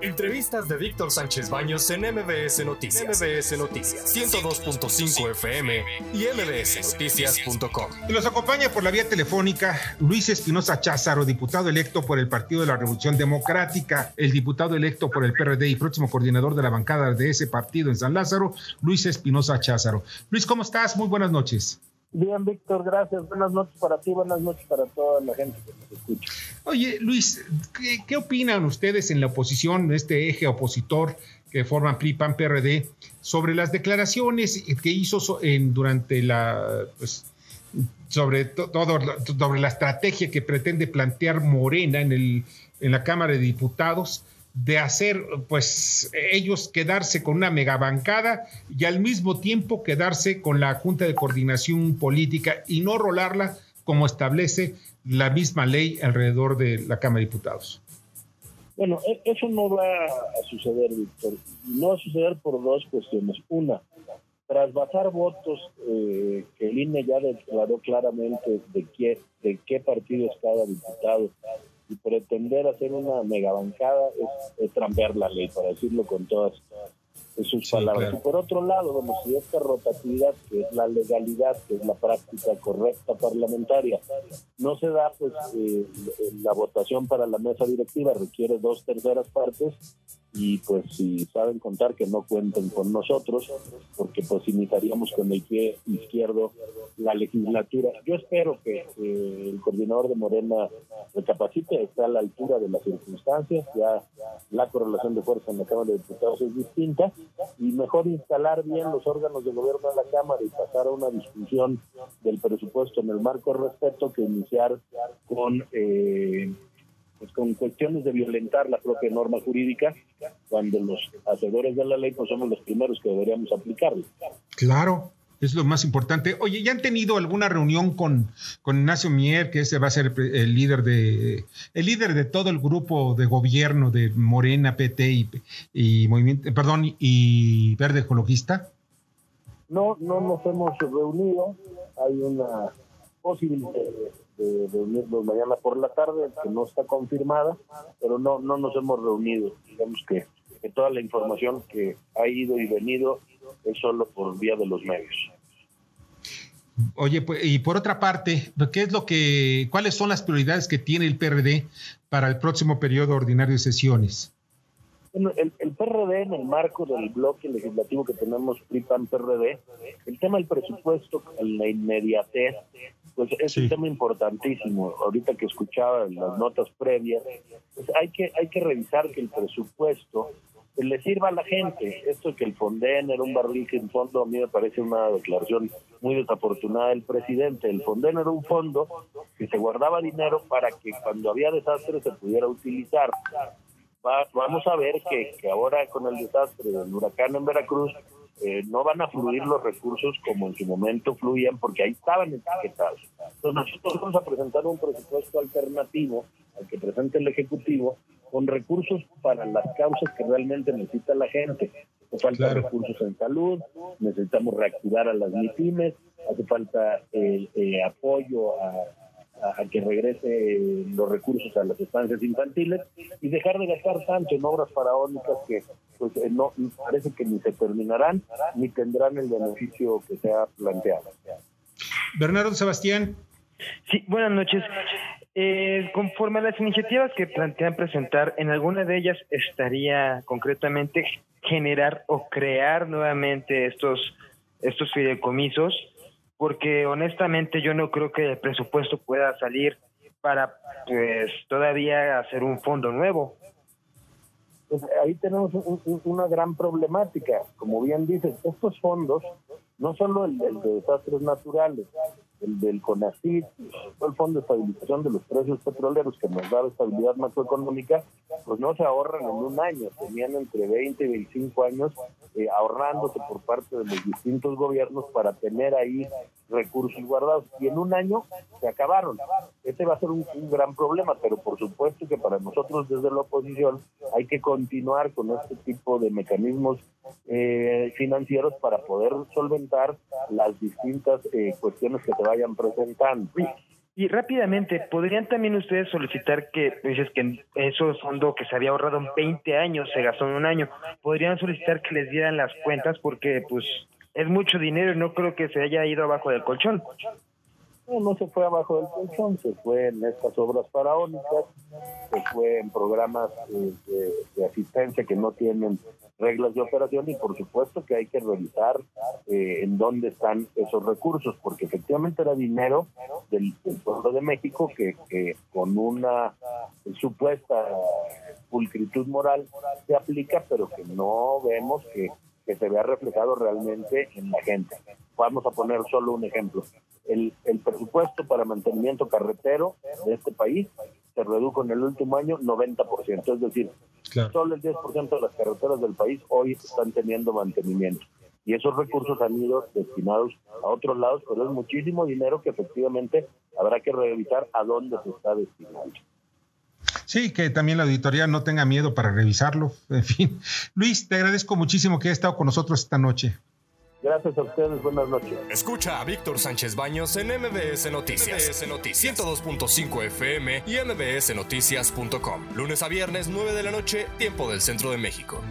Entrevistas de Víctor Sánchez Baños en MBS Noticias. MBS Noticias 102.5 FM y mbsnoticias.com. Nos acompaña por la vía telefónica Luis Espinosa Cházaro, diputado electo por el Partido de la Revolución Democrática, el diputado electo por el PRD y próximo coordinador de la bancada de ese partido en San Lázaro, Luis Espinosa Cházaro. Luis, ¿cómo estás? Muy buenas noches. Bien, Víctor, gracias. Buenas noches para ti, buenas noches para toda la gente que nos escucha. Oye, Luis, ¿qué, opinan ustedes en la oposición, este eje opositor que forman PRI, PAN, PRD, sobre las declaraciones que hizo en, durante la, pues, sobre todo sobre la estrategia que pretende plantear Morena en, el, en la Cámara de Diputados? De hacer, pues, ellos quedarse con una megabancada y al mismo tiempo quedarse con la Junta de Coordinación Política y no rolarla como establece la misma ley alrededor de la Cámara de Diputados. Bueno, e-, eso no va a suceder, Víctor. No va a suceder por dos cuestiones. Una, tras bajar votos eh, que el INE ya declaró claramente de qué, de qué partido es cada diputado y pretender hacer una megabancada es, es trampear la ley, para decirlo con todas sus palabras. Y por otro lado, bueno, si esta rotatividad, que es la legalidad, que es la práctica correcta parlamentaria, no se da, pues eh, la votación para la mesa directiva requiere dos terceras partes y pues si saben contar que no cuenten con nosotros, porque pues iniciaríamos con el pie izquierdo la legislatura. Yo espero que el coordinador de Morena recapacite, esté a la altura de las circunstancias, ya la correlación de fuerza en la Cámara de Diputados es distinta, y mejor instalar bien los órganos de gobierno de la Cámara y pasar a una discusión del presupuesto en el marco respeto que iniciar con... Eh, con cuestiones de violentar la propia norma jurídica, cuando los hacedores de la ley pues somos los primeros que deberíamos aplicarla. Claro, es lo más importante. Oye, ¿ya han tenido alguna reunión con, con Ignacio Mier, que ese va a ser el líder de el líder de todo el grupo de gobierno de Morena, PT y, y Movimiento, perdón, y Verde Ecologista? No, no nos hemos reunido. Hay una posibilidad de reunirnos mañana por la tarde, que no está confirmada, pero no, no nos hemos reunido. Digamos que, que toda la información que ha ido y venido es solo por vía de los medios. Oye, pues, y por otra parte, ¿qué es lo que, cuáles son las prioridades que tiene el PRD para el próximo periodo ordinario de sesiones? Bueno, el, el, PRD, en el marco del bloque legislativo que tenemos PRI-PAN-PRD, el tema del presupuesto, la inmediatez, pues es un tema importantísimo. Ahorita que escuchaba las notas previas, pues hay que hay que revisar que el presupuesto le sirva a la gente. Esto que el Fonden era un barril en fondo a mí me parece una declaración muy desafortunada del presidente. El Fonden era un fondo que se guardaba dinero para que cuando había desastres se pudiera utilizar. vamos a ver que, que ahora con el desastre del huracán en Veracruz eh, no van a fluir los recursos como en su momento fluían porque ahí estaban etiquetados. Entonces nosotros vamos a presentar un presupuesto alternativo al que presente el Ejecutivo con recursos para las causas que realmente necesita la gente. Hace falta recursos en salud, necesitamos reactivar a las MIPIMES, hace falta eh, eh, apoyo a a, que regrese los recursos a las estancias infantiles y dejar de gastar tanto en obras faraónicas que pues eh, no parece que ni se terminarán ni tendrán el beneficio que se ha planteado. Bernardo Sebastián. Sí, buenas noches. Eh, conforme a las iniciativas que plantean presentar, en alguna de ellas estaría concretamente generar o crear nuevamente estos, estos fideicomisos porque honestamente yo no creo que el presupuesto pueda salir para pues todavía hacer un fondo nuevo. Pues ahí tenemos una gran problemática. Como bien dices, estos fondos, no solo el de desastres naturales, el del CONACYT, el Fondo de Estabilización de los Precios Petroleros que nos da estabilidad macroeconómica, pues no se ahorran en un año, tenían entre 20 y 25 años eh, ahorrándose por parte de los distintos gobiernos para tener ahí recursos guardados y en un año se acabaron. Este va a ser un, gran problema, pero por supuesto que para nosotros desde la oposición hay que continuar con este tipo de mecanismos eh, financieros para poder solventar las distintas eh, cuestiones que se vayan presentando. Y rápidamente, ¿podrían también ustedes solicitar que, dices que ese fondo que se había ahorrado en 20 años se gastó en un año, podrían solicitar que les dieran las cuentas porque pues es mucho dinero y no creo que se haya ido abajo del colchón? No, no se fue abajo del colchón, se fue en estas obras faraónicas, se fue en programas eh, de asistencia que no tienen reglas de operación y por supuesto que hay que revisar eh, en dónde están esos recursos, porque efectivamente era dinero del, pueblo de México que, con una supuesta pulcritud moral se aplica, pero que no vemos que, que se vea reflejado realmente en la gente. Vamos a poner solo un ejemplo. El, el presupuesto para mantenimiento carretero de este país se redujo en el último año 90%, es decir, solo el 10% de las carreteras del país hoy están teniendo mantenimiento. Y esos recursos han ido destinados a otros lados, pero es muchísimo dinero que efectivamente habrá que revisar a dónde se está destinando. Sí, que también la auditoría no tenga miedo para revisarlo. En fin, Luis, te agradezco muchísimo que hayas estado con nosotros esta noche. Gracias a ustedes, buenas noches. Escucha a Víctor Sánchez Baños en MBS Noticias. MBS Noticias 102.5 FM y MBSNoticias.com. Lunes a viernes, 9 de la noche, tiempo del centro de México.